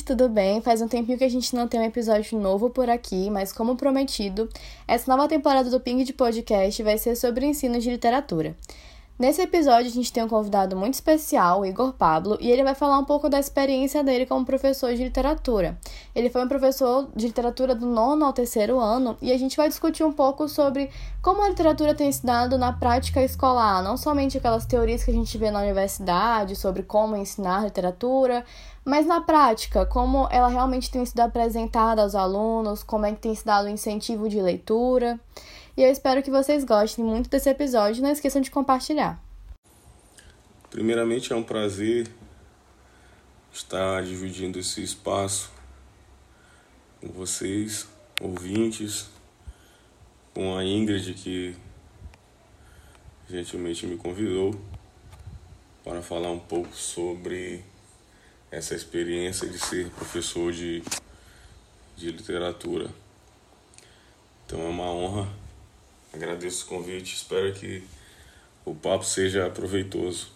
gente, tudo bem? Faz um tempinho que a gente não tem um episódio novo por aqui, mas como prometido, essa nova temporada do Ping de Podcast vai ser sobre ensino de literatura. Nesse episódio, a gente tem um convidado muito especial, o Igor Pablo, e ele vai falar um pouco da experiência dele como professor de literatura. Ele foi um professor de literatura do nono ao terceiro ano, e a gente vai discutir um pouco sobre como a literatura tem ensinado na prática escolar, não somente aquelas teorias que a gente vê na universidade sobre como ensinar literatura, mas na prática, como ela realmente tem sido apresentada aos alunos, como é que tem se dado o incentivo de leitura. E eu espero que vocês gostem muito desse episódio. Não esqueçam de compartilhar. Primeiramente, é um prazer estar dividindo esse espaço com vocês, ouvintes, com a Ingrid, que gentilmente me convidou para falar um pouco sobre essa experiência de ser professor de, de literatura. Então é uma honra Agradeço o convite, espero que o papo seja proveitoso.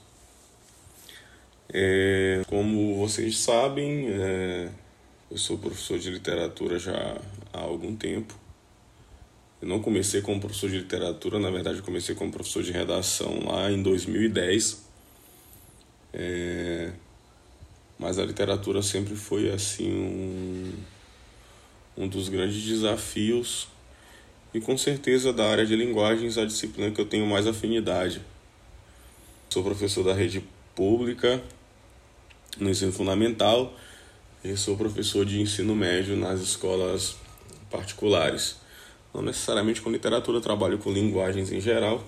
É, como vocês sabem, é, eu sou professor de literatura já há algum tempo. Eu não comecei como professor de literatura, na verdade, comecei como professor de redação lá em 2010. É, mas a literatura sempre foi assim um, um dos grandes desafios e com certeza da área de linguagens a disciplina que eu tenho mais afinidade. Sou professor da rede pública no ensino fundamental e sou professor de ensino médio nas escolas particulares. Não necessariamente com literatura, trabalho com linguagens em geral.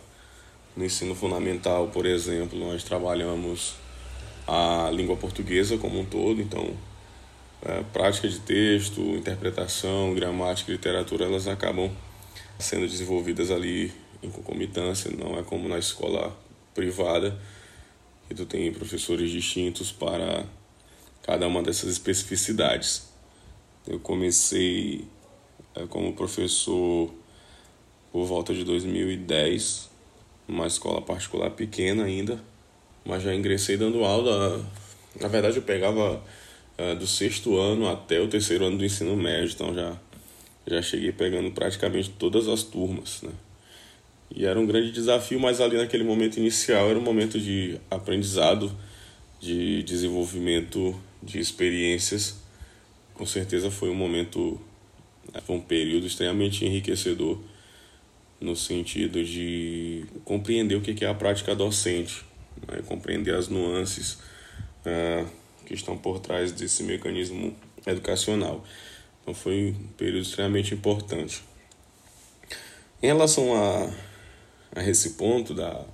No ensino fundamental, por exemplo, nós trabalhamos a língua portuguesa como um todo, então é, prática de texto, interpretação, gramática, literatura, elas acabam sendo desenvolvidas ali em concomitância, não é como na escola privada, que tu tem professores distintos para cada uma dessas especificidades. Eu comecei é, como professor por volta de 2010, numa escola particular pequena ainda, mas já ingressei dando aula. Na verdade, eu pegava é, do sexto ano até o terceiro ano do ensino médio, então já já cheguei pegando praticamente todas as turmas, né? E era um grande desafio, mas ali naquele momento inicial era um momento de aprendizado, de desenvolvimento de experiências. Com certeza foi um momento, né, foi um período extremamente enriquecedor no sentido de compreender o que é a prática docente, né? compreender as nuances uh, que estão por trás desse mecanismo educacional. Então foi um período extremamente importante. Em relação a, a esse ponto da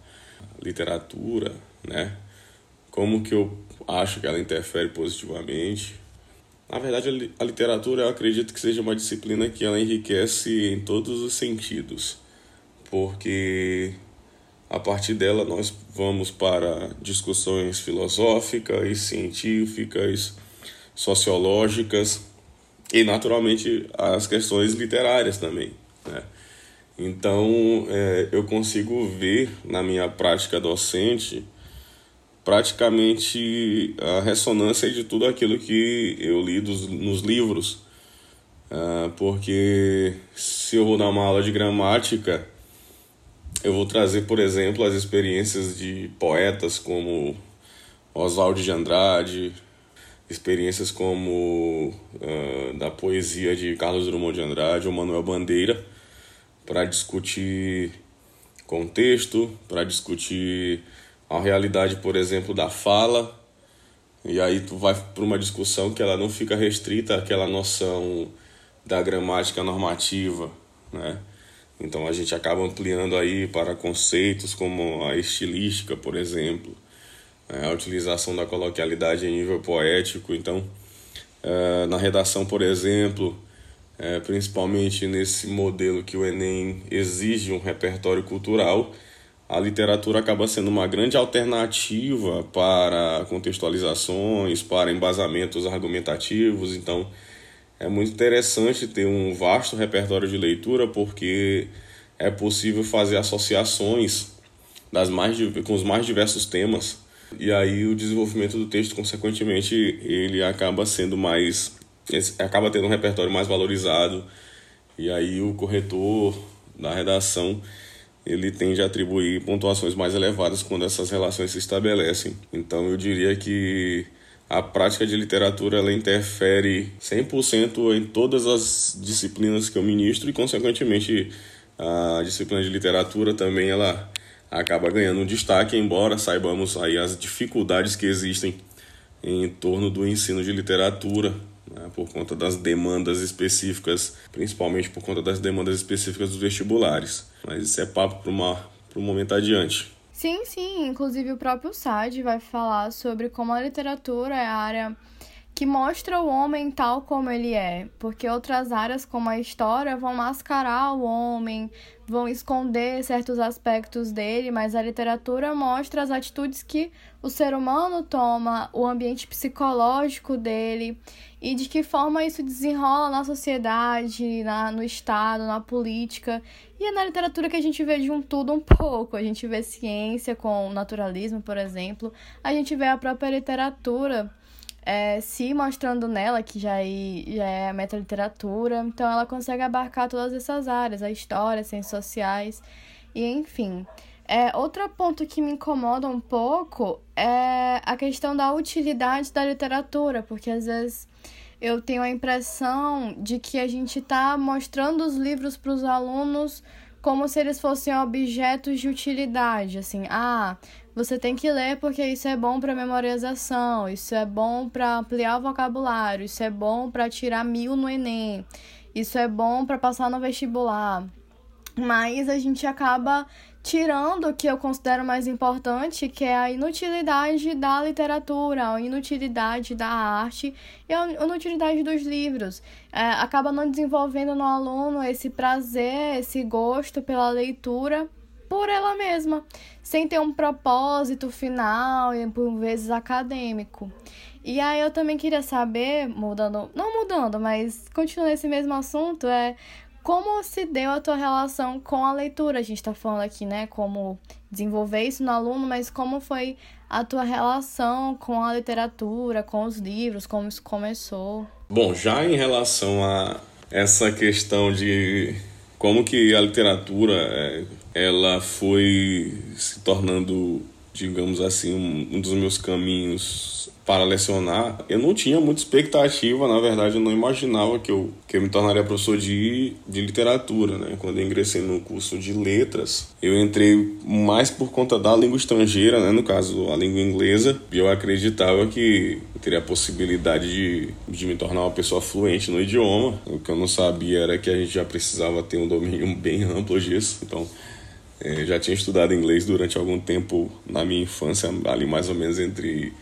literatura, né? Como que eu acho que ela interfere positivamente? Na verdade, a literatura eu acredito que seja uma disciplina que ela enriquece em todos os sentidos, porque a partir dela nós vamos para discussões filosóficas, científicas, sociológicas, e naturalmente as questões literárias também. Né? Então é, eu consigo ver na minha prática docente praticamente a ressonância de tudo aquilo que eu li dos, nos livros. Uh, porque se eu vou dar uma aula de gramática, eu vou trazer, por exemplo, as experiências de poetas como Oswald de Andrade, experiências como uh, da poesia de Carlos Drummond de Andrade ou Manuel Bandeira para discutir contexto, para discutir a realidade, por exemplo, da fala. E aí tu vai para uma discussão que ela não fica restrita àquela noção da gramática normativa, né? Então a gente acaba ampliando aí para conceitos como a estilística, por exemplo, é, a utilização da coloquialidade em nível poético. Então, é, na redação, por exemplo, é, principalmente nesse modelo que o Enem exige um repertório cultural, a literatura acaba sendo uma grande alternativa para contextualizações, para embasamentos argumentativos. Então, é muito interessante ter um vasto repertório de leitura porque é possível fazer associações das mais, com os mais diversos temas E aí o desenvolvimento do texto, consequentemente, ele acaba sendo mais. acaba tendo um repertório mais valorizado. E aí o corretor da redação ele tende a atribuir pontuações mais elevadas quando essas relações se estabelecem. Então eu diria que a prática de literatura ela interfere 100% em todas as disciplinas que eu ministro e consequentemente a disciplina de literatura também ela acaba ganhando um destaque, embora saibamos aí as dificuldades que existem em torno do ensino de literatura, né, por conta das demandas específicas, principalmente por conta das demandas específicas dos vestibulares. Mas isso é papo para um momento adiante. Sim, sim. Inclusive o próprio SAD vai falar sobre como a literatura é a área que mostra o homem tal como ele é, porque outras áreas como a história vão mascarar o homem, vão esconder certos aspectos dele, mas a literatura mostra as atitudes que o ser humano toma, o ambiente psicológico dele e de que forma isso desenrola na sociedade, na, no Estado, na política. E é na literatura que a gente vê de um tudo um pouco. A gente vê ciência com naturalismo, por exemplo, a gente vê a própria literatura é, se mostrando nela, que já é, já é metaliteratura, então ela consegue abarcar todas essas áreas, a história, ciências sociais, e enfim. É, outro ponto que me incomoda um pouco é a questão da utilidade da literatura, porque às vezes eu tenho a impressão de que a gente está mostrando os livros para os alunos como se eles fossem objetos de utilidade, assim, ah, você tem que ler porque isso é bom para memorização, isso é bom para ampliar o vocabulário, isso é bom para tirar mil no Enem, isso é bom para passar no vestibular. Mas a gente acaba tirando o que eu considero mais importante, que é a inutilidade da literatura, a inutilidade da arte e a inutilidade dos livros. É, acaba não desenvolvendo no aluno esse prazer, esse gosto pela leitura por ela mesma, sem ter um propósito final e por vezes acadêmico. E aí eu também queria saber, mudando, não mudando, mas continuando esse mesmo assunto, é como se deu a tua relação com a leitura? A gente está falando aqui, né, como desenvolver isso no aluno, mas como foi a tua relação com a literatura, com os livros, como isso começou? Bom, já em relação a essa questão de como que a literatura é, ela foi se tornando, digamos assim, um, dos meus caminhos para lecionar, eu não tinha muita expectativa, na verdade eu não imaginava que eu, que eu me tornaria professor de, de literatura, né? Quando eu ingressei no curso de letras, eu entrei mais por conta da língua estrangeira, né? No caso, a língua inglesa, e eu acreditava que eu teria a possibilidade de, de me tornar uma pessoa fluente no idioma. O que eu não sabia era que a gente já precisava ter um domínio bem amplo disso, então... Eu já tinha estudado inglês durante algum tempo na minha infância, ali mais ou menos entre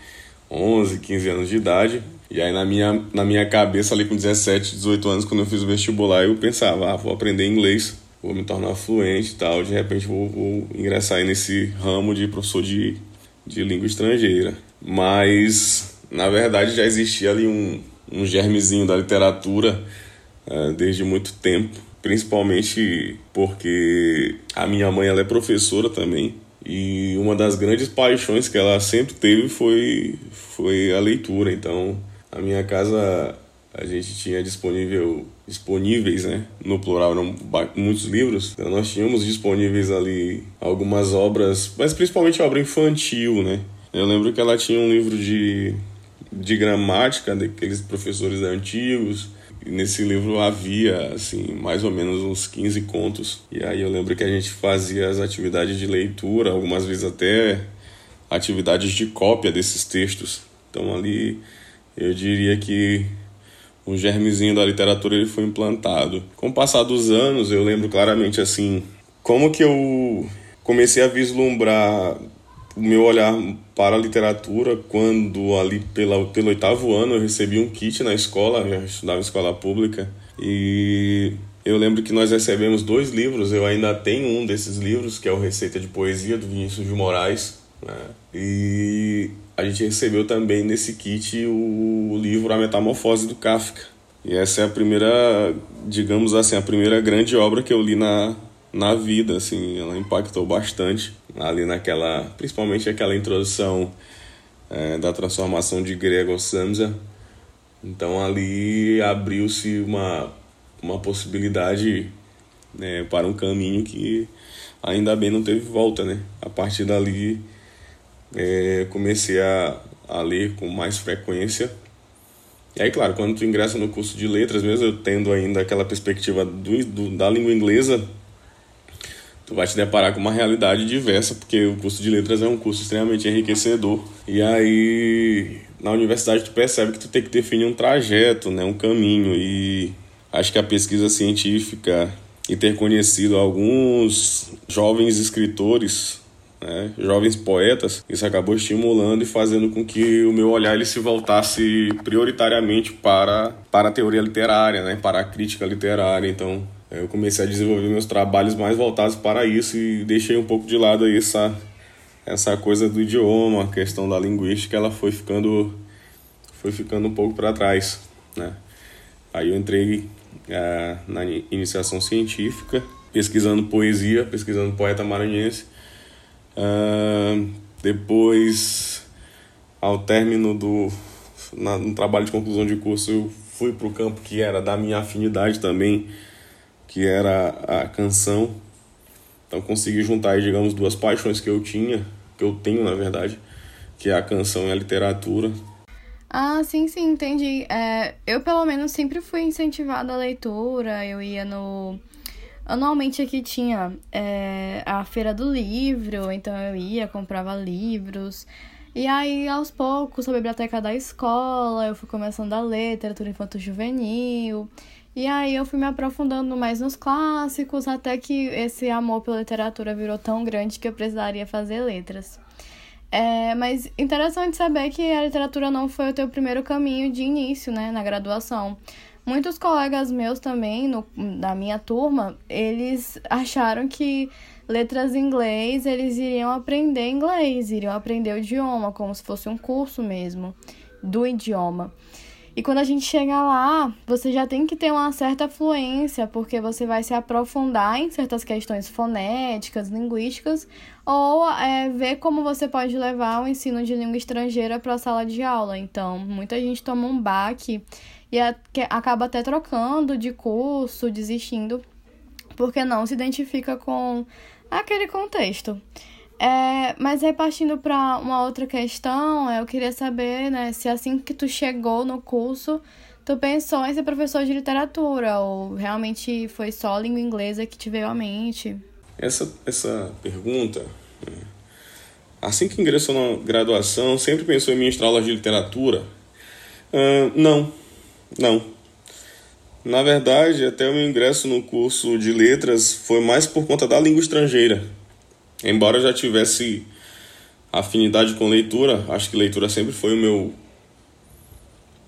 11, 15 anos de idade. E aí na minha, na minha cabeça ali com 17, 18 anos, quando eu fiz o vestibular, eu pensava, ah, vou aprender inglês, vou me tornar fluente e tal, de repente vou, vou ingressar aí nesse ramo de professor de, de língua estrangeira. Mas, na verdade, já existia ali um, um germezinho da literatura uh, desde muito tempo, principalmente porque a minha mãe ela é professora também, e uma das grandes paixões que ela sempre teve foi, foi a leitura. Então, a minha casa a gente tinha disponível disponíveis, né, no plural, eram muitos livros. Então nós tínhamos disponíveis ali algumas obras, mas principalmente obra infantil, né? Eu lembro que ela tinha um livro de de gramática daqueles professores antigos, nesse livro havia, assim, mais ou menos uns 15 contos. E aí eu lembro que a gente fazia as atividades de leitura, algumas vezes até atividades de cópia desses textos. Então ali eu diria que o germezinho da literatura ele foi implantado. Com o passar dos anos, eu lembro claramente assim, como que eu comecei a vislumbrar o meu olhar para a literatura quando ali pela, pelo oitavo ano eu recebi um kit na escola, eu estudava em escola pública e eu lembro que nós recebemos dois livros, eu ainda tenho um desses livros, que é o Receita de Poesia, do Vinícius de Moraes, né? e a gente recebeu também nesse kit o livro A Metamorfose do Kafka. E essa é a primeira, digamos assim, a primeira grande obra que eu li na, na vida, assim, ela impactou bastante ali naquela, principalmente aquela introdução é, da transformação de Gregor Samsa. Então ali abriu-se uma, uma possibilidade né, para um caminho que ainda bem não teve volta, né? A partir dali é, comecei a, a ler com mais frequência. E aí, claro, quando tu ingressa no curso de letras, mesmo eu tendo ainda aquela perspectiva do, do, da língua inglesa, tu vai te deparar com uma realidade diversa, porque o curso de letras é um curso extremamente enriquecedor. E aí, na universidade, tu percebe que tu tem que definir um trajeto, né, um caminho. E acho que a pesquisa científica e ter conhecido alguns jovens escritores, né, jovens poetas, isso acabou estimulando e fazendo com que o meu olhar ele se voltasse prioritariamente para, para a teoria literária, né, para a crítica literária. Então, eu comecei a desenvolver meus trabalhos mais voltados para isso e deixei um pouco de lado essa, essa coisa do idioma, a questão da linguística, ela foi ficando, foi ficando um pouco para trás, né. Aí eu entrei é, na iniciação científica, pesquisando poesia, pesquisando poeta maranhense. Uh, depois, ao término do na, no trabalho de conclusão de curso, eu fui para o campo que era da minha afinidade também, que era a canção. Então consegui juntar, digamos, duas paixões que eu tinha, que eu tenho na verdade, que é a canção e a literatura. Ah, sim, sim, entendi. É, eu, pelo menos, sempre fui incentivada à leitura. Eu ia no. Anualmente aqui tinha é, a Feira do Livro, então eu ia, comprava livros. E aí, aos poucos, a biblioteca da escola, eu fui começando a ler literatura infanto-juvenil. E aí eu fui me aprofundando mais nos clássicos, até que esse amor pela literatura virou tão grande que eu precisaria fazer letras. É, mas interessante saber que a literatura não foi o teu primeiro caminho de início, né, na graduação. Muitos colegas meus também, no, da minha turma, eles acharam que letras em inglês, eles iriam aprender inglês, iriam aprender o idioma, como se fosse um curso mesmo do idioma. E quando a gente chega lá, você já tem que ter uma certa fluência, porque você vai se aprofundar em certas questões fonéticas, linguísticas, ou é, ver como você pode levar o ensino de língua estrangeira para a sala de aula. Então, muita gente toma um baque e acaba até trocando de curso, desistindo, porque não se identifica com aquele contexto. É, mas aí partindo para uma outra questão, eu queria saber, né, se assim que tu chegou no curso, tu pensou em ser professor de literatura ou realmente foi só língua inglesa que te veio à mente? Essa, essa pergunta, né, assim que ingressou na graduação, sempre pensou em ministrar aulas de literatura? Uh, não, não. Na verdade, até o meu ingresso no curso de letras foi mais por conta da língua estrangeira Embora eu já tivesse afinidade com leitura, acho que leitura sempre foi o meu,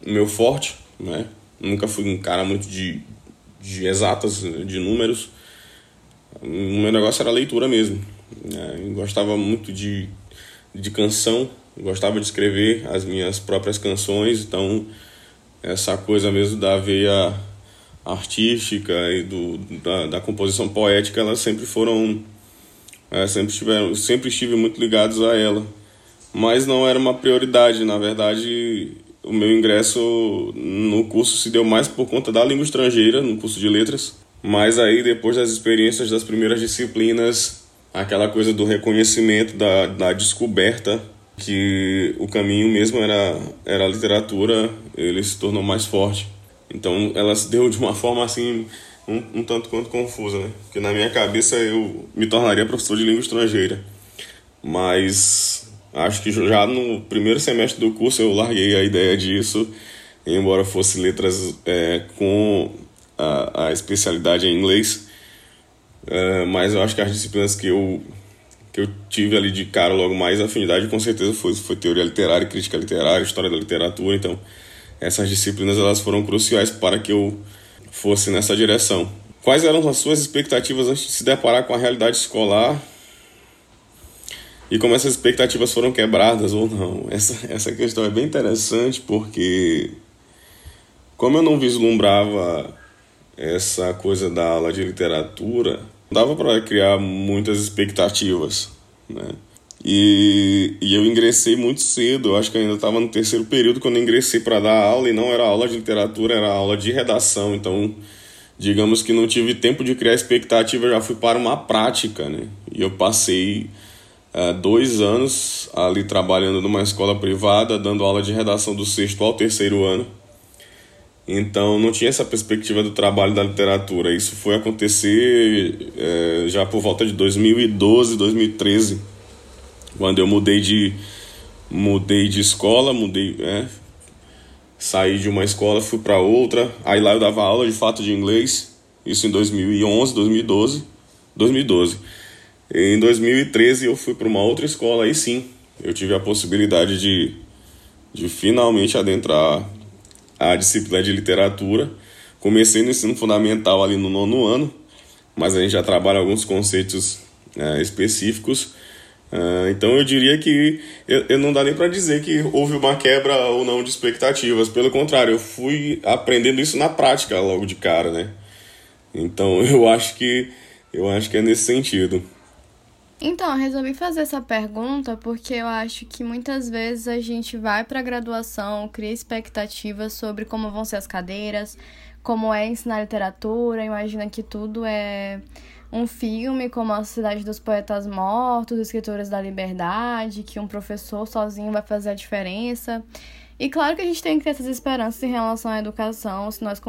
o meu forte, né? Nunca fui um cara muito de, de exatas, de números. O meu negócio era leitura mesmo. Né? Gostava muito de, de canção, gostava de escrever as minhas próprias canções, então essa coisa mesmo da veia artística e do, da, da composição poética, elas sempre foram é, sempre, tiveram, sempre estive muito ligados a ela. Mas não era uma prioridade, na verdade, o meu ingresso no curso se deu mais por conta da língua estrangeira, no curso de letras. Mas aí, depois das experiências das primeiras disciplinas, aquela coisa do reconhecimento, da, da descoberta, que o caminho mesmo era, era a literatura, ele se tornou mais forte. Então, ela se deu de uma forma assim um, um tanto quanto confusa, né? Porque na minha cabeça eu me tornaria professor de língua estrangeira. Mas acho que já no primeiro semestre do curso eu larguei a ideia disso, embora fosse letras é, com a, a, especialidade em inglês. É, mas eu acho que as disciplinas que eu que eu tive ali de cara logo mais afinidade com certeza foi, foi teoria literária, crítica literária, história da literatura, então essas disciplinas elas foram cruciais para que eu fosse nessa direção. Quais eram as suas expectativas antes de se deparar com a realidade escolar? E como essas expectativas foram quebradas ou não? Essa, essa questão é bem interessante porque, como eu não vislumbrava essa coisa da aula de literatura, dava para criar muitas expectativas, né? E, e eu ingressei muito cedo, eu acho que ainda estava no terceiro período quando ingressei para dar aula, e não era aula de literatura, era aula de redação, então digamos que não tive tempo de criar expectativa, já fui para uma prática, né? E eu passei uh, dois anos ali trabalhando numa escola privada, dando aula de redação do sexto ao terceiro ano. Então não tinha essa perspectiva do trabalho da literatura. Isso foi acontecer é, já por volta de 2012, 2013, quando eu mudei de mudei de escola, mudei, é, saí de uma escola, fui para outra. Aí lá eu dava aula de fato de inglês. Isso em 2011, 2012, 2012. Em 2013 eu fui para uma outra escola. Aí sim, eu tive a possibilidade de de finalmente adentrar a disciplina de literatura. Comecei no ensino fundamental ali no nono ano, mas a gente já trabalha alguns conceitos é, específicos. Uh, então eu diria que eu, eu não dá nem para dizer que houve uma quebra ou não de expectativas. Pelo contrário, eu fui aprendendo isso na prática logo de cara, né? Então eu acho que eu acho que é nesse sentido. Então, resolvi fazer essa pergunta porque eu acho que muitas vezes a gente vai para a graduação, cria expectativas sobre como vão ser as cadeiras, como é ensinar literatura, imagina que tudo é um filme como A Cidade dos Poetas Mortos, Escritores da Liberdade, que um professor sozinho vai fazer a diferença. E claro que a gente tem que ter essas esperanças em relação à educação, se nós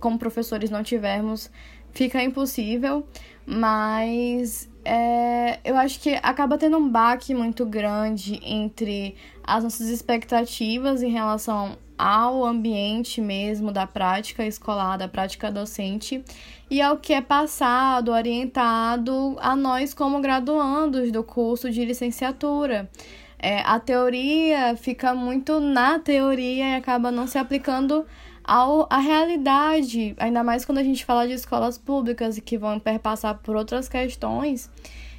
como professores não tivermos, fica impossível, mas é, eu acho que acaba tendo um baque muito grande entre as nossas expectativas em relação ao ambiente mesmo da prática escolar, da prática docente, e ao que é passado, orientado a nós como graduandos do curso de licenciatura. É, a teoria fica muito na teoria e acaba não se aplicando ao, à realidade, ainda mais quando a gente fala de escolas públicas que vão perpassar por outras questões.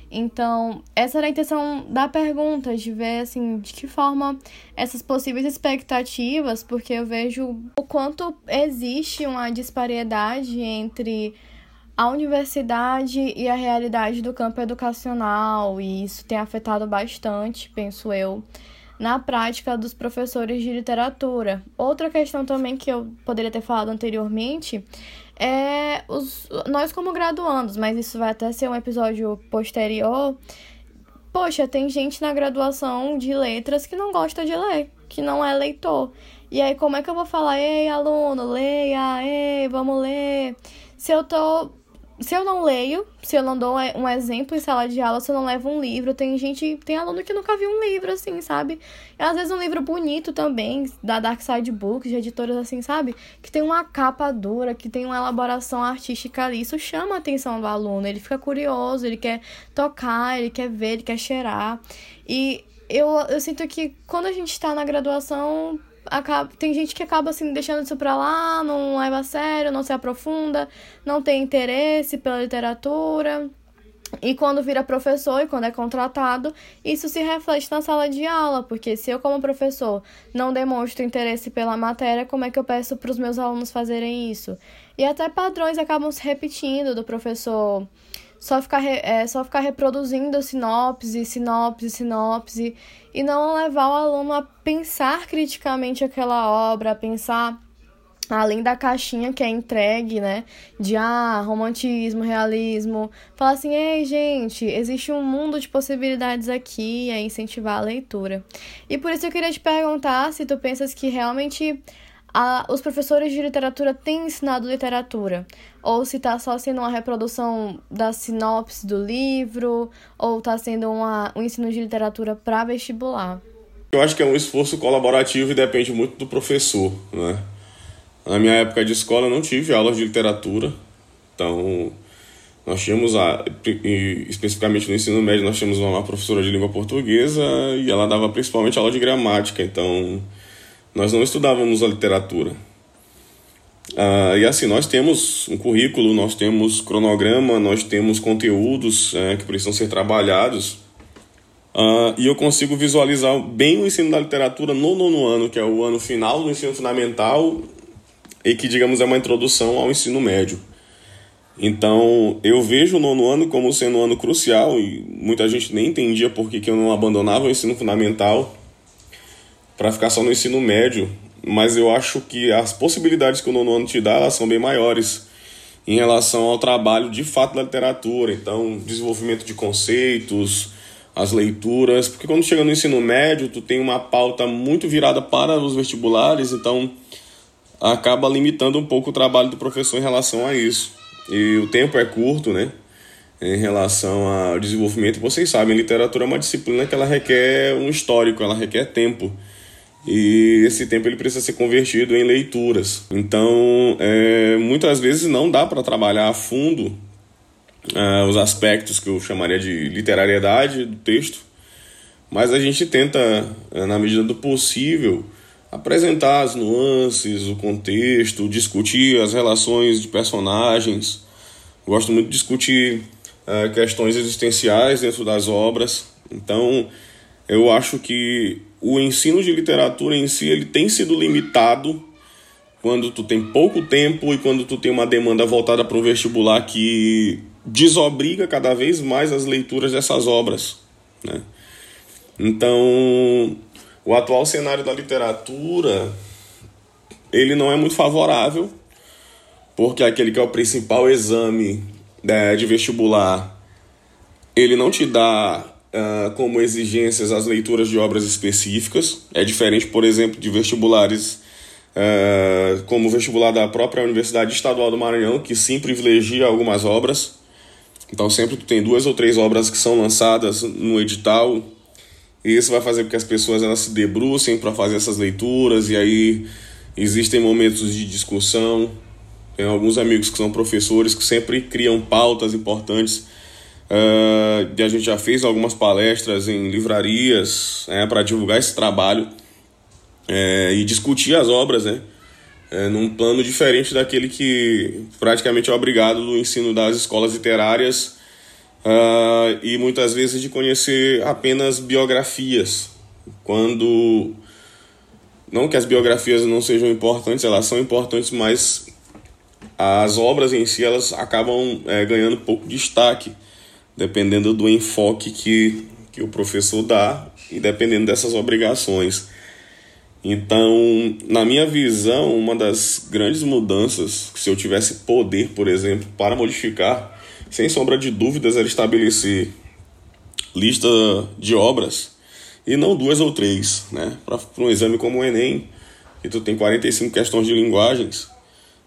Então, essa era a intenção da pergunta, de ver assim, de que forma essas possíveis expectativas, porque eu vejo o quanto existe uma disparidade entre a universidade e a realidade do campo educacional, e isso tem afetado bastante, penso eu, na prática dos professores de literatura. Outra questão também que eu poderia ter falado anteriormente é os, nós como graduandos, mas isso vai até ser um episódio posterior. Poxa, tem gente na graduação de letras que não gosta de ler, que não é leitor. E aí, como é que eu vou falar, ei, aluno, leia, ei, vamos ler? Se eu tô se eu não leio, se eu não dou um exemplo em sala de aula, se eu não levo um livro, tem gente, tem aluno que nunca viu um livro assim, sabe? E às vezes um livro bonito também, da Dark Side Books, de editoras assim, sabe? Que tem uma capa dura, que tem uma elaboração artística ali, isso chama a atenção do aluno, ele fica curioso, ele quer tocar, ele quer ver, ele quer cheirar. E eu, eu sinto que quando a gente está na graduação, acaba, tem gente que acaba assim deixando isso pra lá, não leva a sério, não se aprofunda, não tem interesse pela literatura. E quando vira professor e quando é contratado, isso se reflete na sala de aula, porque se eu, como professor, não demonstro interesse pela matéria, como é que eu peço para os meus alunos fazerem isso? E até padrões acabam se repetindo do professor só ficar, é, só ficar reproduzindo sinopse, sinopse, sinopse, e não levar o aluno a pensar criticamente aquela obra, a pensar além da caixinha que é entregue, né? De ah, romantismo, realismo. Falar assim, ei, gente, existe um mundo de possibilidades aqui, é incentivar a leitura. E por isso eu queria te perguntar se tu pensas que realmente a, os professores de literatura têm ensinado literatura, ou se está só sendo uma reprodução da sinopse do livro, ou está sendo uma, um ensino de literatura para vestibular. Eu acho que é um esforço colaborativo e depende muito do professor, né? Na minha época de escola eu não tive aulas de literatura, então nós tínhamos, a, especificamente no ensino médio, nós tínhamos uma professora de língua portuguesa e ela dava principalmente aula de gramática, então nós não estudávamos a literatura. Ah, e assim, nós temos um currículo, nós temos cronograma, nós temos conteúdos é, que precisam ser trabalhados. Ah, e eu consigo visualizar bem o ensino da literatura no nono ano, que é o ano final do ensino fundamental, e que, digamos, é uma introdução ao ensino médio. Então, eu vejo o nono ano como sendo um ano crucial e muita gente nem entendia por que, que eu não abandonava o ensino fundamental para ficar só no ensino médio, mas eu acho que as possibilidades que o nono ano te dá elas são bem maiores em relação ao trabalho de fato da literatura. Então, desenvolvimento de conceitos, as leituras, porque quando chega no ensino médio, tu tem uma pauta muito virada para os vestibulares, então acaba limitando um pouco o trabalho do professor em relação a isso. E o tempo é curto, né? Em relação ao desenvolvimento, vocês sabem, literatura é uma disciplina que ela requer um histórico, ela requer tempo. E esse tempo ele precisa ser convertido em leituras. Então, é, muitas vezes não dá para trabalhar a fundo uh, os aspectos que eu chamaria de literariedade do texto, mas a gente tenta, uh, na medida do possível, apresentar as nuances, o contexto, discutir as relações de personagens. Gosto muito de discutir uh, questões existenciais dentro das obras. Então, eu acho que o ensino de literatura em si ele tem sido limitado quando tu tem pouco tempo e quando tu tem uma demanda voltada para o vestibular que desobriga cada vez mais as leituras dessas obras. Né? Então, o atual cenário da literatura ele não é muito favorável, porque aquele que é o principal exame né, de vestibular, ele não te dá uh, como exigências as leituras de obras específicas. É diferente, por exemplo, de vestibulares uh, como o vestibular da própria Universidade Estadual do Maranhão, que sim privilegia algumas obras. Então sempre tu tem duas ou três obras que são lançadas no edital e isso vai fazer com que as pessoas elas se debrucem para fazer essas leituras e aí existem momentos de discussão. Tem alguns amigos que são professores que sempre criam pautas importantes. Uh, a gente já fez algumas palestras em livrarias né, para divulgar esse trabalho é, e discutir as obras, né? é, num plano diferente daquele que praticamente é obrigado do ensino das escolas literárias uh, e muitas vezes de conhecer apenas biografias, quando não que as biografias não sejam importantes, elas são importantes, mas as obras em si elas acabam é, ganhando pouco destaque, dependendo do enfoque que, que o professor dá e dependendo dessas obrigações. Então, na minha visão, uma das grandes mudanças, se eu tivesse poder, por exemplo, para modificar, sem sombra de dúvidas, era estabelecer lista de obras e não duas ou três, né? Para um exame como o Enem, que tu tem 45 questões de linguagens,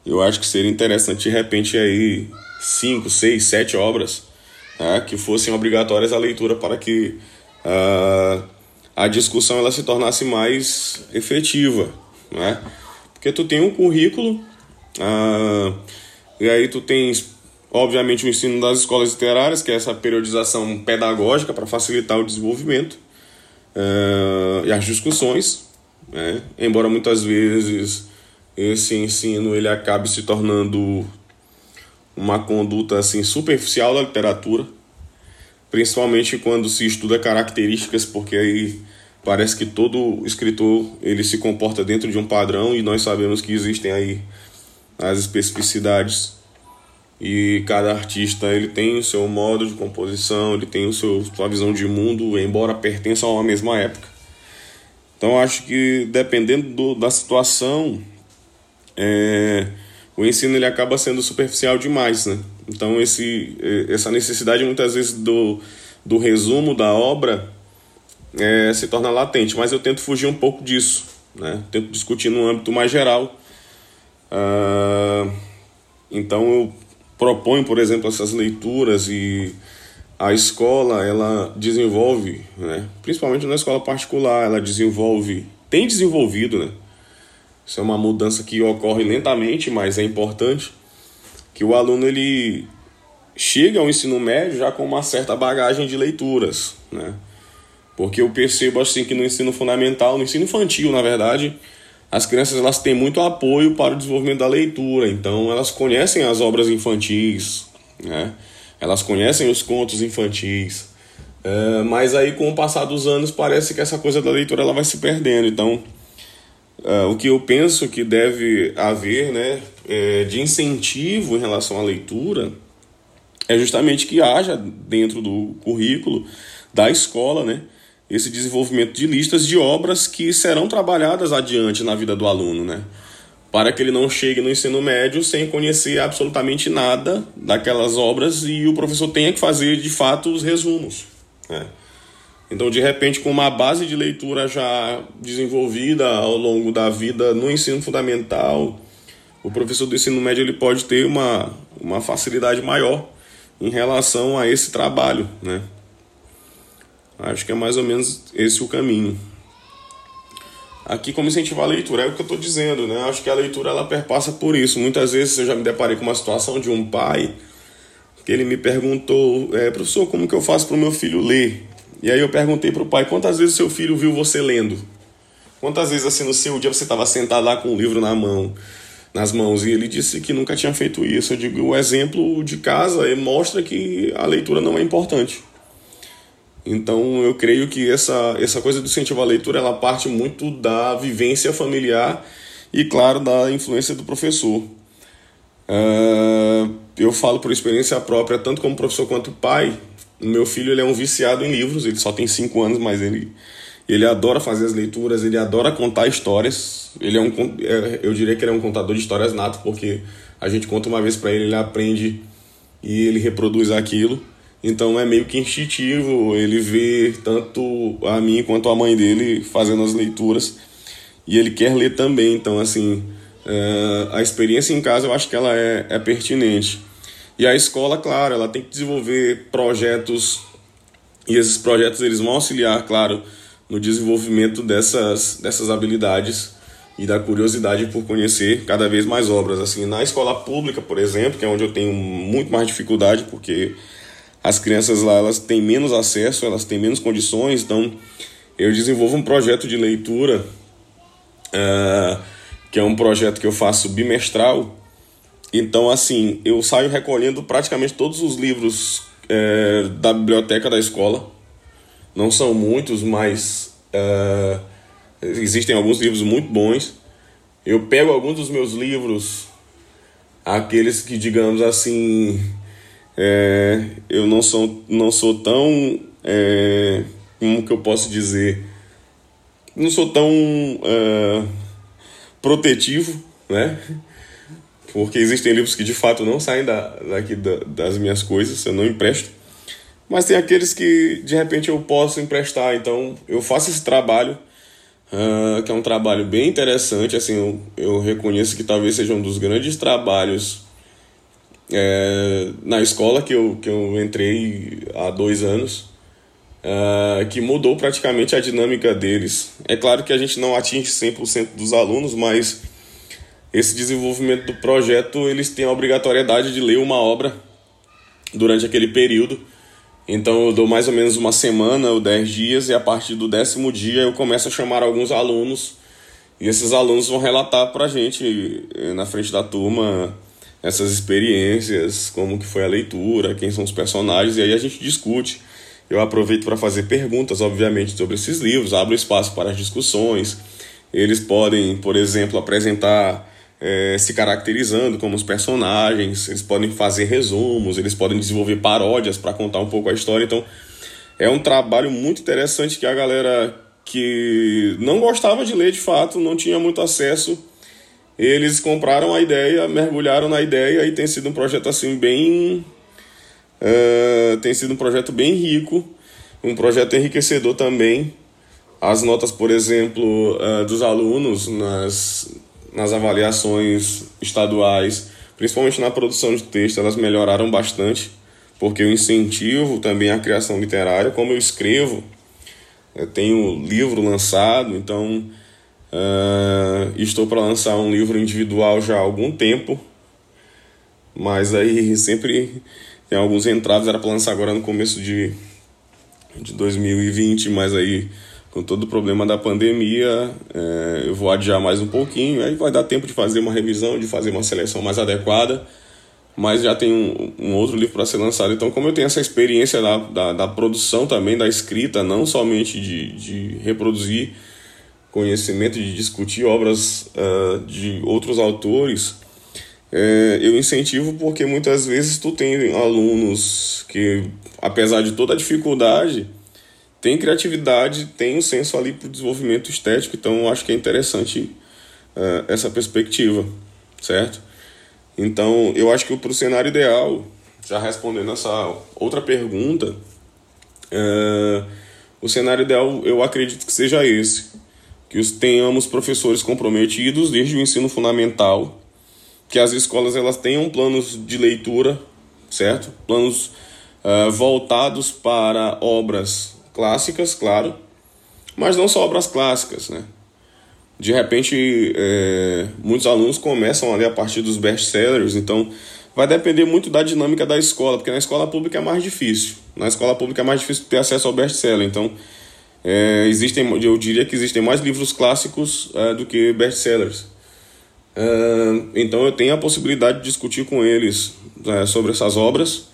eu acho que seria interessante de repente aí cinco, seis, sete obras né? que fossem obrigatórias a leitura para que uh, a discussão ela se tornasse mais efetiva, né? Porque tu tem um currículo, ah, e aí tu tens, obviamente, o ensino das escolas literárias, que é essa periodização pedagógica para facilitar o desenvolvimento, ah, e as discussões, né? embora muitas vezes esse ensino ele acabe se tornando uma conduta assim superficial da literatura, principalmente quando se estuda características, porque aí parece que todo escritor ele se comporta dentro de um padrão e nós sabemos que existem aí as especificidades e cada artista ele tem o seu modo de composição, ele tem o seu sua visão de mundo, embora pertença a uma mesma época. Então acho que dependendo do, da situação, é, o ensino ele acaba sendo superficial demais, né? Então esse, essa necessidade muitas vezes do, do resumo da obra é, se torna latente, mas eu tento fugir um pouco disso, né? tento discutir no âmbito mais geral. Uh, então eu proponho, por exemplo, essas leituras e a escola ela desenvolve, né? principalmente na escola particular, ela desenvolve, tem desenvolvido, né? Isso é uma mudança que ocorre lentamente, mas é importante que o aluno ele chegue ao ensino médio já com uma certa bagagem de leituras, né? Porque eu percebo assim que no ensino fundamental, no ensino infantil, na verdade, as crianças elas têm muito apoio para o desenvolvimento da leitura, então elas conhecem as obras infantis, né? Elas conhecem os contos infantis. É, mas aí com o passar dos anos parece que essa coisa da leitura ela vai se perdendo. Então, é, o que eu penso que deve haver, né, é, de incentivo em relação à leitura é justamente que haja dentro do currículo da escola, né, esse desenvolvimento de listas de obras que serão trabalhadas adiante na vida do aluno, né? Para que ele não chegue no ensino médio sem conhecer absolutamente nada daquelas obras e o professor tenha que fazer de fato os resumos. Né? Então, de repente, com uma base de leitura já desenvolvida ao longo da vida no ensino fundamental, o professor do ensino médio ele pode ter uma, uma facilidade maior em relação a esse trabalho, né? Acho que é mais ou menos esse o caminho. Aqui, como incentivar a leitura, é o que eu estou dizendo, né? Acho que a leitura ela perpassa por isso. Muitas vezes eu já me deparei com uma situação de um pai que ele me perguntou, é, professor, como que eu faço para o meu filho ler? E aí eu perguntei para o pai, quantas vezes seu filho viu você lendo? Quantas vezes assim no seu dia você estava sentado lá com um livro na mão, nas mãos? E ele disse que nunca tinha feito isso. Eu digo, o exemplo de casa mostra que a leitura não é importante. Então eu creio que essa, essa coisa do incentivo à leitura ela parte muito da vivência familiar e, claro, da influência do professor. Uh, eu falo por experiência própria, tanto como professor quanto pai. O meu filho ele é um viciado em livros, ele só tem 5 anos, mas ele, ele adora fazer as leituras, ele adora contar histórias. Ele é um, é, eu diria que ele é um contador de histórias nato, porque a gente conta uma vez para ele, ele aprende e ele reproduz aquilo. Então é meio que instintivo ele ver tanto a mim quanto a mãe dele fazendo as leituras e ele quer ler também. Então, assim, é, a experiência em casa eu acho que ela é, é pertinente. E a escola, claro, ela tem que desenvolver projetos e esses projetos eles vão auxiliar, claro, no desenvolvimento dessas, dessas habilidades e da curiosidade por conhecer cada vez mais obras. Assim, na escola pública, por exemplo, que é onde eu tenho muito mais dificuldade, porque as crianças lá elas têm menos acesso, elas têm menos condições, então eu desenvolvo um projeto de leitura, uh, que é um projeto que eu faço bimestral. Então, assim, eu saio recolhendo praticamente todos os livros uh, da biblioteca da escola. Não são muitos, mas uh, existem alguns livros muito bons. Eu pego alguns dos meus livros, aqueles que, digamos assim, é, eu não sou, não sou tão. É, como que eu posso dizer? Não sou tão é, protetivo, né? Porque existem livros que de fato não saem da, daqui da, das minhas coisas, eu não empresto. Mas tem aqueles que de repente eu posso emprestar, então eu faço esse trabalho, uh, que é um trabalho bem interessante. Assim, eu, eu reconheço que talvez seja um dos grandes trabalhos é, na escola que eu, que eu entrei há dois anos, é, que mudou praticamente a dinâmica deles. É claro que a gente não atinge 100% dos alunos, mas esse desenvolvimento do projeto eles têm a obrigatoriedade de ler uma obra durante aquele período. Então eu dou mais ou menos uma semana ou dez dias e a partir do décimo dia eu começo a chamar alguns alunos e esses alunos vão relatar para a gente eh, na frente da turma essas experiências, como que foi a leitura, quem são os personagens, e aí a gente discute. Eu aproveito para fazer perguntas, obviamente, sobre esses livros, abro espaço para as discussões. Eles podem, por exemplo, apresentar é, se caracterizando como os personagens, eles podem fazer resumos, eles podem desenvolver paródias para contar um pouco a história. Então, é um trabalho muito interessante que a galera que não gostava de ler de fato, não tinha muito acesso eles compraram a ideia, mergulharam na ideia e tem sido um projeto assim bem. Uh, tem sido um projeto bem rico, um projeto enriquecedor também. As notas, por exemplo, uh, dos alunos nas, nas avaliações estaduais, principalmente na produção de texto, elas melhoraram bastante, porque eu incentivo também a criação literária. Como eu escrevo, eu tenho livro lançado, então Uh, estou para lançar um livro individual já há algum tempo, mas aí sempre tem alguns entraves. Era para lançar agora no começo de, de 2020, mas aí com todo o problema da pandemia uh, eu vou adiar mais um pouquinho. Aí vai dar tempo de fazer uma revisão, de fazer uma seleção mais adequada. Mas já tem um, um outro livro para ser lançado. Então, como eu tenho essa experiência da, da, da produção também, da escrita, não somente de, de reproduzir conhecimento de discutir obras uh, de outros autores, É, eu incentivo porque muitas vezes tu tem alunos que, apesar de toda a dificuldade, tem criatividade, tem um senso ali para o desenvolvimento estético, então acho que é interessante uh, essa perspectiva, certo? Então, eu acho que para o cenário ideal, já respondendo essa outra pergunta, uh, o cenário ideal eu acredito que seja esse, que os, tenhamos professores comprometidos desde o ensino fundamental, que as escolas elas tenham planos de leitura, certo? Planos uh, voltados para obras clássicas, claro, mas não só obras clássicas, né? De repente, é, muitos alunos começam ali a partir dos best-sellers, então vai depender muito da dinâmica da escola, porque na escola pública é mais difícil. Na escola pública é mais difícil ter acesso ao best-seller, então é, existem, eu diria que existem mais livros clássicos é, do que best-sellers. Uh, então eu tenho a possibilidade de discutir com eles uh, sobre essas obras.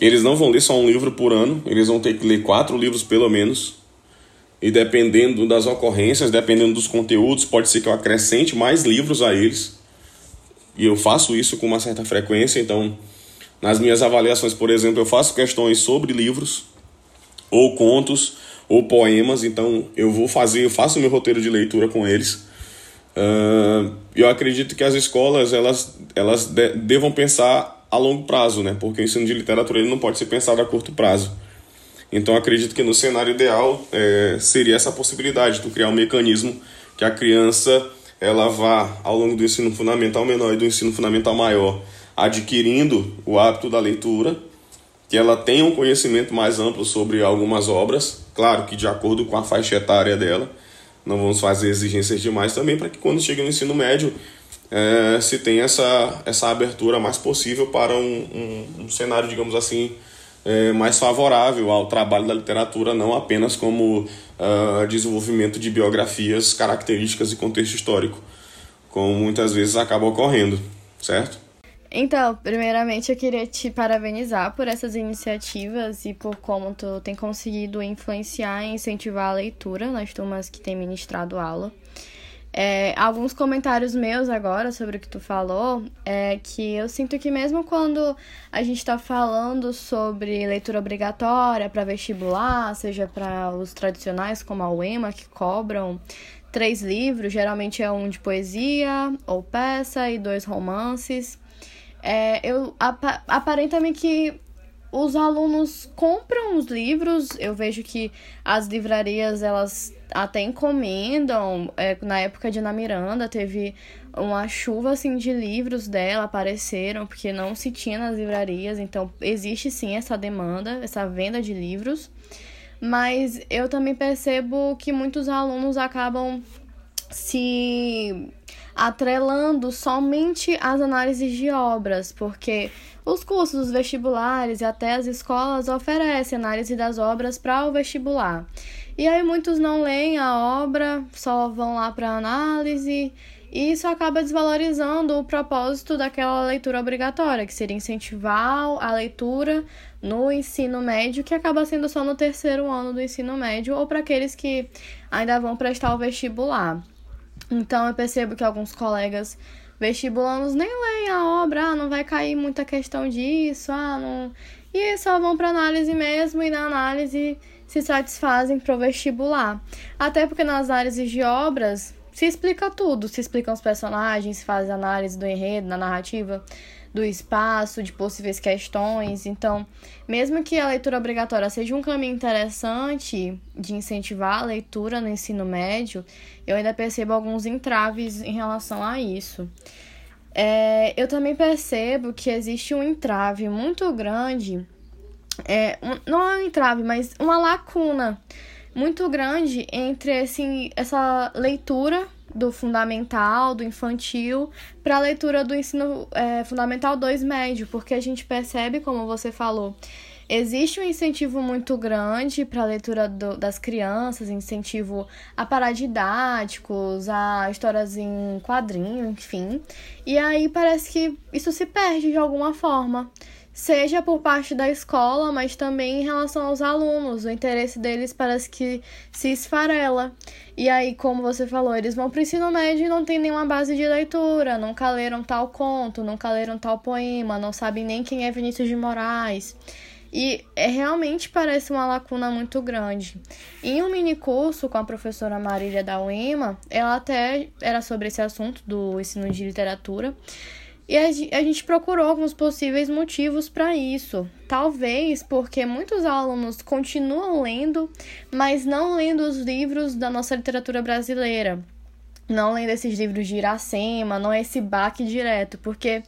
Eles não vão ler só um livro por ano, eles vão ter que ler quatro livros pelo menos. E dependendo das ocorrências, dependendo dos conteúdos, pode ser que eu acrescente mais livros a eles. E eu faço isso com uma certa frequência. Então, nas minhas avaliações, por exemplo, eu faço questões sobre livros, ou contos, ou poemas. Então, eu vou fazer, eu faço meu roteiro de leitura com eles Uh, eu acredito que as escolas elas, elas de, devam pensar a longo prazo, né? Porque o ensino de literatura ele não pode ser pensado a curto prazo. Então acredito que no cenário ideal é, seria essa possibilidade de criar um mecanismo que a criança ela vá ao longo do ensino fundamental menor e do ensino fundamental maior adquirindo o hábito da leitura, que ela tenha um conhecimento mais amplo sobre algumas obras, claro que de acordo com a faixa etária dela não vamos fazer exigências demais também para que quando chegue no ensino médio é, se tenha essa, essa abertura mais possível para um, um, um cenário, digamos assim, é, mais favorável ao trabalho da literatura, não apenas como uh, desenvolvimento de biografias, características e contexto histórico, como muitas vezes acaba ocorrendo, certo? Então, primeiramente eu queria te parabenizar por essas iniciativas e por como tu tem conseguido influenciar e incentivar a leitura nas turmas que tem ministrado aula. É, alguns comentários meus agora sobre o que tu falou é que eu sinto que mesmo quando a gente está falando sobre leitura obrigatória para vestibular, seja para os tradicionais como a UEMA, que cobram três livros, geralmente é um de poesia ou peça e dois romances. É, eu ap aparenta-me que os alunos compram os livros. Eu vejo que as livrarias elas até encomendam. É, na época de Ana Miranda teve uma chuva assim de livros dela apareceram porque não se tinha nas livrarias. Então existe sim essa demanda, essa venda de livros. Mas eu também percebo que muitos alunos acabam se atrelando somente as análises de obras, porque os cursos dos vestibulares e até as escolas oferecem análise das obras para o vestibular. E aí muitos não leem a obra, só vão lá para análise, e isso acaba desvalorizando o propósito daquela leitura obrigatória, que seria incentivar a leitura no ensino médio, que acaba sendo só no terceiro ano do ensino médio, ou para aqueles que ainda vão prestar o vestibular. Então eu percebo que alguns colegas vestibulandos nem leem a obra, ah, não vai cair muita questão disso, ah, não. E só vão para análise mesmo e na análise se satisfazem pro vestibular. Até porque nas análises de obras se explica tudo, se explicam os personagens, se faz análise do enredo, da narrativa do espaço, de possíveis questões. Então, mesmo que a leitura obrigatória seja um caminho interessante de incentivar a leitura no ensino médio, eu ainda percebo alguns entraves em relação a isso. É, eu também percebo que existe um entrave muito grande, é, um, não é um entrave, mas uma lacuna muito grande entre assim, essa leitura do fundamental, do infantil, para a leitura do ensino é, fundamental 2 médio, porque a gente percebe, como você falou, existe um incentivo muito grande para a leitura do, das crianças, incentivo a paradidáticos, a histórias em quadrinho, enfim. E aí parece que isso se perde de alguma forma. Seja por parte da escola, mas também em relação aos alunos. O interesse deles parece que se esfarela. E aí, como você falou, eles vão para o ensino médio e não tem nenhuma base de leitura, nunca leram tal conto, nunca leram tal poema, não sabem nem quem é Vinícius de Moraes. E é, realmente parece uma lacuna muito grande. Em um mini curso com a professora Marília da UEMA, ela até era sobre esse assunto do ensino de literatura. E a gente procurou alguns possíveis motivos para isso. Talvez porque muitos alunos continuam lendo, mas não lendo os livros da nossa literatura brasileira. Não lendo esses livros de Iracema, não é esse baque direto, porque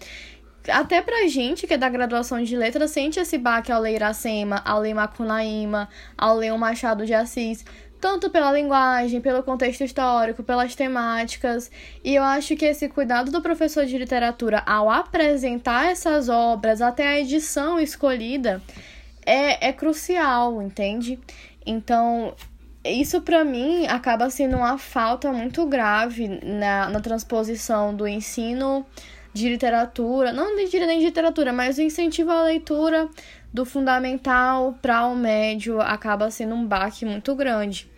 até pra gente que é da graduação de letras sente esse baque ao ler Iracema, ao ler Macunaíma, ao ler o Machado de Assis tanto pela linguagem, pelo contexto histórico, pelas temáticas. E eu acho que esse cuidado do professor de literatura ao apresentar essas obras, até a edição escolhida, é, é crucial, entende? Então, isso para mim acaba sendo uma falta muito grave na, na transposição do ensino de literatura, não nem de literatura, mas o incentivo à leitura do fundamental para o médio acaba sendo um baque muito grande.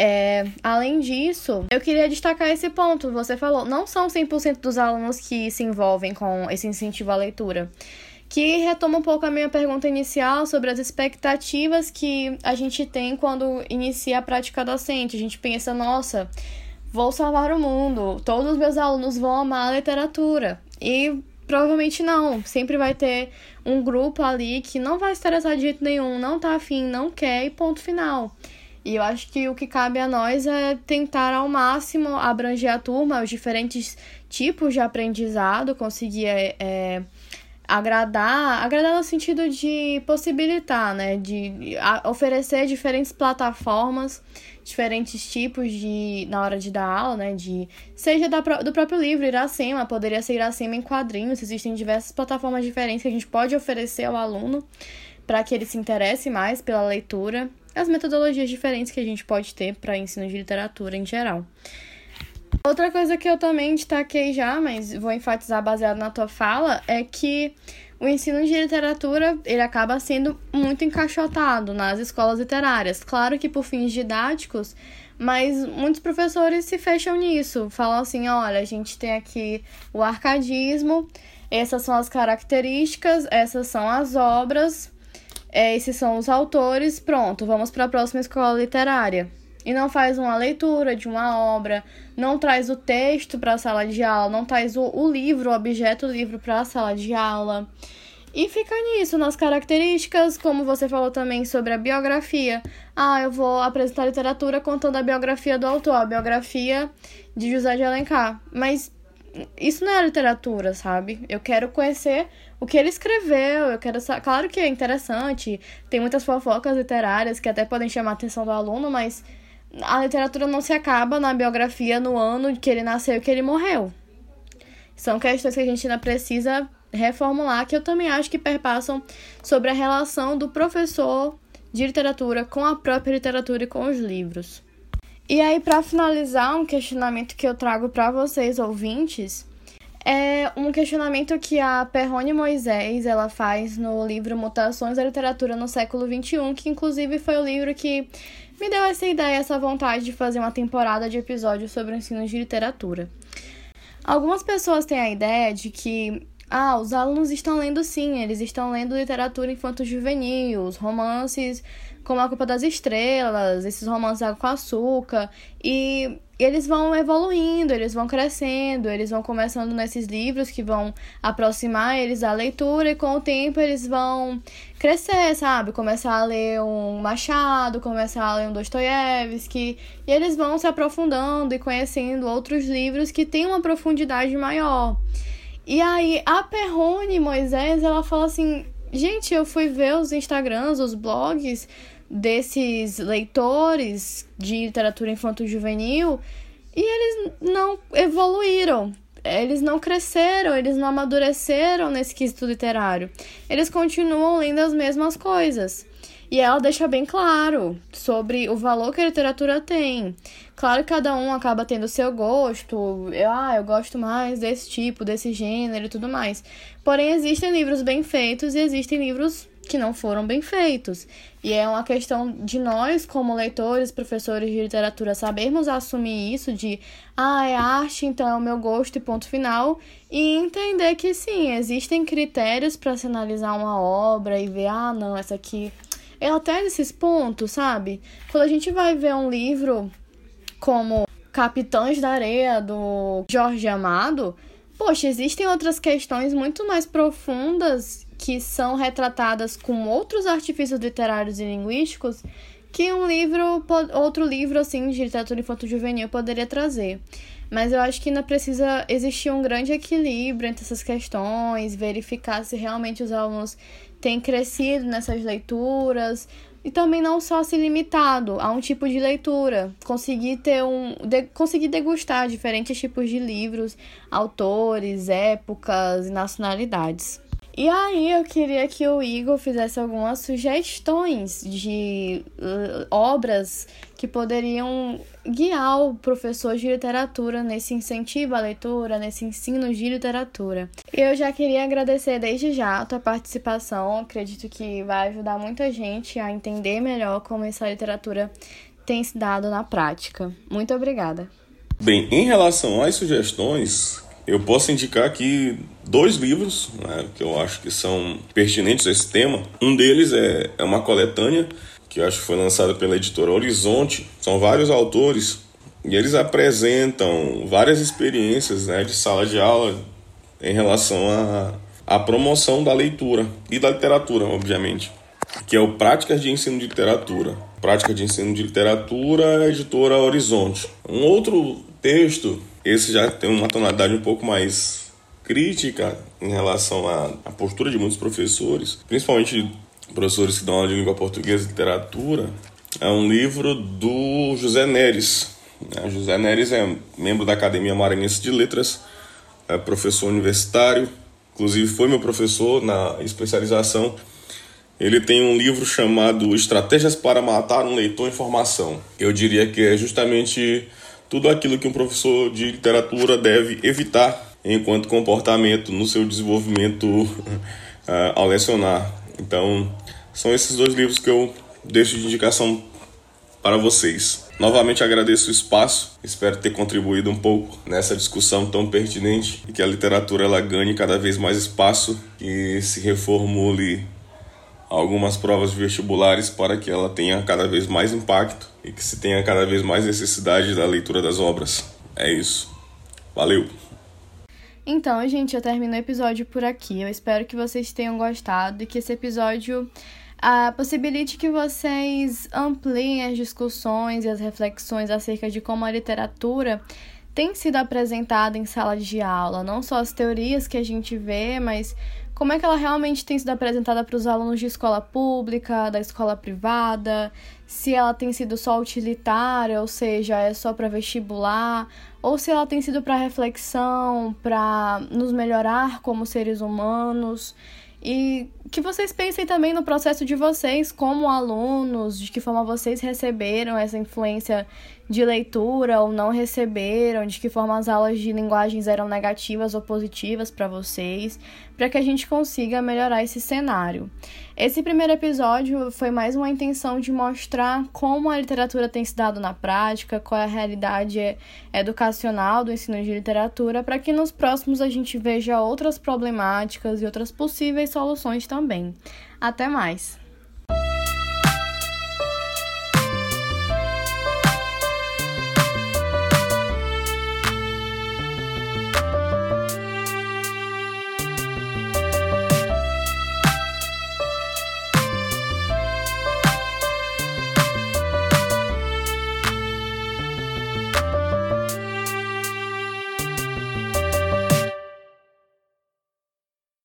É, além disso, eu queria destacar esse ponto. Você falou, não são 100% dos alunos que se envolvem com esse incentivo à leitura. Que retoma um pouco a minha pergunta inicial sobre as expectativas que a gente tem quando inicia a prática docente. A gente pensa, nossa, vou salvar o mundo, todos os meus alunos vão amar a literatura. E Provavelmente não. Sempre vai ter um grupo ali que não vai se interessar de jeito nenhum, não tá afim, não quer e ponto final. E eu acho que o que cabe a nós é tentar ao máximo abranger a turma, os diferentes tipos de aprendizado, conseguir é, é agradar, agradar no sentido de possibilitar, né, de oferecer diferentes plataformas diferentes tipos de na hora de dar aula, né, de seja da, do próprio livro Iracema, poderia ser Iracema em quadrinhos, existem diversas plataformas diferentes que a gente pode oferecer ao aluno para que ele se interesse mais pela leitura, as metodologias diferentes que a gente pode ter para ensino de literatura em geral. Outra coisa que eu também destaquei já, mas vou enfatizar baseado na tua fala, é que o ensino de literatura ele acaba sendo muito encaixotado nas escolas literárias. Claro que por fins didáticos, mas muitos professores se fecham nisso. Falam assim: olha, a gente tem aqui o arcadismo, essas são as características, essas são as obras, é, esses são os autores, pronto, vamos para a próxima escola literária e não faz uma leitura de uma obra, não traz o texto para a sala de aula, não traz o, o livro, o objeto livro para a sala de aula. E fica nisso, nas características, como você falou também sobre a biografia. Ah, eu vou apresentar literatura contando a biografia do autor, a biografia de José de Alencar. Mas isso não é literatura, sabe? Eu quero conhecer o que ele escreveu, eu quero Claro que é interessante, tem muitas fofocas literárias que até podem chamar a atenção do aluno, mas a literatura não se acaba na biografia no ano que ele nasceu e que ele morreu. São questões que a gente ainda precisa reformular, que eu também acho que perpassam sobre a relação do professor de literatura com a própria literatura e com os livros. E aí, para finalizar, um questionamento que eu trago para vocês, ouvintes, é um questionamento que a Perrone Moisés ela faz no livro Mutações da Literatura no Século XXI, que inclusive foi o livro que me deu essa ideia, essa vontade de fazer uma temporada de episódios sobre o ensino de literatura. Algumas pessoas têm a ideia de que ah, os alunos estão lendo sim, eles estão lendo literatura infanto-juvenil, os romances como A Culpa das Estrelas, esses romances Água com Açúcar, e eles vão evoluindo, eles vão crescendo, eles vão começando nesses livros que vão aproximar eles da leitura, e com o tempo eles vão crescer, sabe? Começar a ler um Machado, começar a ler um Dostoiévski, e eles vão se aprofundando e conhecendo outros livros que têm uma profundidade maior. E aí, a Perrone Moisés, ela fala assim: gente, eu fui ver os Instagrams, os blogs desses leitores de literatura infanto-juvenil e eles não evoluíram. Eles não cresceram, eles não amadureceram nesse quesito literário. Eles continuam lendo as mesmas coisas. E ela deixa bem claro sobre o valor que a literatura tem. Claro que cada um acaba tendo seu gosto, ah, eu gosto mais desse tipo, desse gênero e tudo mais. Porém, existem livros bem feitos e existem livros que não foram bem feitos. E é uma questão de nós, como leitores, professores de literatura, sabermos assumir isso de, ah, é arte, então é o meu gosto e ponto final, e entender que sim, existem critérios para se analisar uma obra e ver, ah, não, essa aqui. É até nesses pontos, sabe? Quando a gente vai ver um livro como Capitães da Areia, do Jorge Amado, poxa, existem outras questões muito mais profundas que são retratadas com outros artifícios literários e linguísticos que um livro, outro livro assim de literatura infanto-juvenil poderia trazer. Mas eu acho que ainda precisa existir um grande equilíbrio entre essas questões, verificar se realmente os alunos têm crescido nessas leituras e também não só se limitado a um tipo de leitura, conseguir ter um de, conseguir degustar diferentes tipos de livros, autores, épocas e nacionalidades. E aí eu queria que o Igor fizesse algumas sugestões de uh, obras que poderiam guiar o professor de literatura nesse incentivo à leitura, nesse ensino de literatura. Eu já queria agradecer desde já a tua participação, acredito que vai ajudar muita gente a entender melhor como essa literatura tem se dado na prática. Muito obrigada. Bem, em relação às sugestões, eu posso indicar aqui dois livros né, que eu acho que são pertinentes a esse tema. Um deles é, é uma coletânea que acho que foi lançada pela editora Horizonte. São vários autores e eles apresentam várias experiências né, de sala de aula em relação à, à promoção da leitura e da literatura, obviamente, que é o Práticas de Ensino de Literatura. Prática de Ensino de Literatura, editora Horizonte. Um outro texto esse já tem uma tonalidade um pouco mais crítica em relação à, à postura de muitos professores, principalmente professores que dão aula de língua portuguesa e literatura. É um livro do José Neres. Né? José Neres é membro da Academia Maranhense de Letras, é professor universitário, inclusive foi meu professor na especialização. Ele tem um livro chamado Estratégias para Matar um Leitor em Formação. Eu diria que é justamente tudo aquilo que um professor de literatura deve evitar enquanto comportamento no seu desenvolvimento uh, ao lecionar. Então, são esses dois livros que eu deixo de indicação para vocês. Novamente agradeço o espaço, espero ter contribuído um pouco nessa discussão tão pertinente e que a literatura ela ganhe cada vez mais espaço e se reformule algumas provas vestibulares para que ela tenha cada vez mais impacto e que se tenha cada vez mais necessidade da leitura das obras. É isso. Valeu! Então, gente, eu termino o episódio por aqui. Eu espero que vocês tenham gostado e que esse episódio ah, possibilite que vocês ampliem as discussões e as reflexões acerca de como a literatura tem sido apresentada em sala de aula, não só as teorias que a gente vê, mas como é que ela realmente tem sido apresentada para os alunos de escola pública, da escola privada, se ela tem sido só utilitária, ou seja, é só para vestibular, ou se ela tem sido para reflexão, para nos melhorar como seres humanos. E que vocês pensem também no processo de vocês como alunos, de que forma vocês receberam essa influência de leitura ou não receberam, de que forma as aulas de linguagens eram negativas ou positivas para vocês, para que a gente consiga melhorar esse cenário. Esse primeiro episódio foi mais uma intenção de mostrar como a literatura tem se dado na prática, qual é a realidade educacional do ensino de literatura, para que nos próximos a gente veja outras problemáticas e outras possíveis soluções também. Até mais!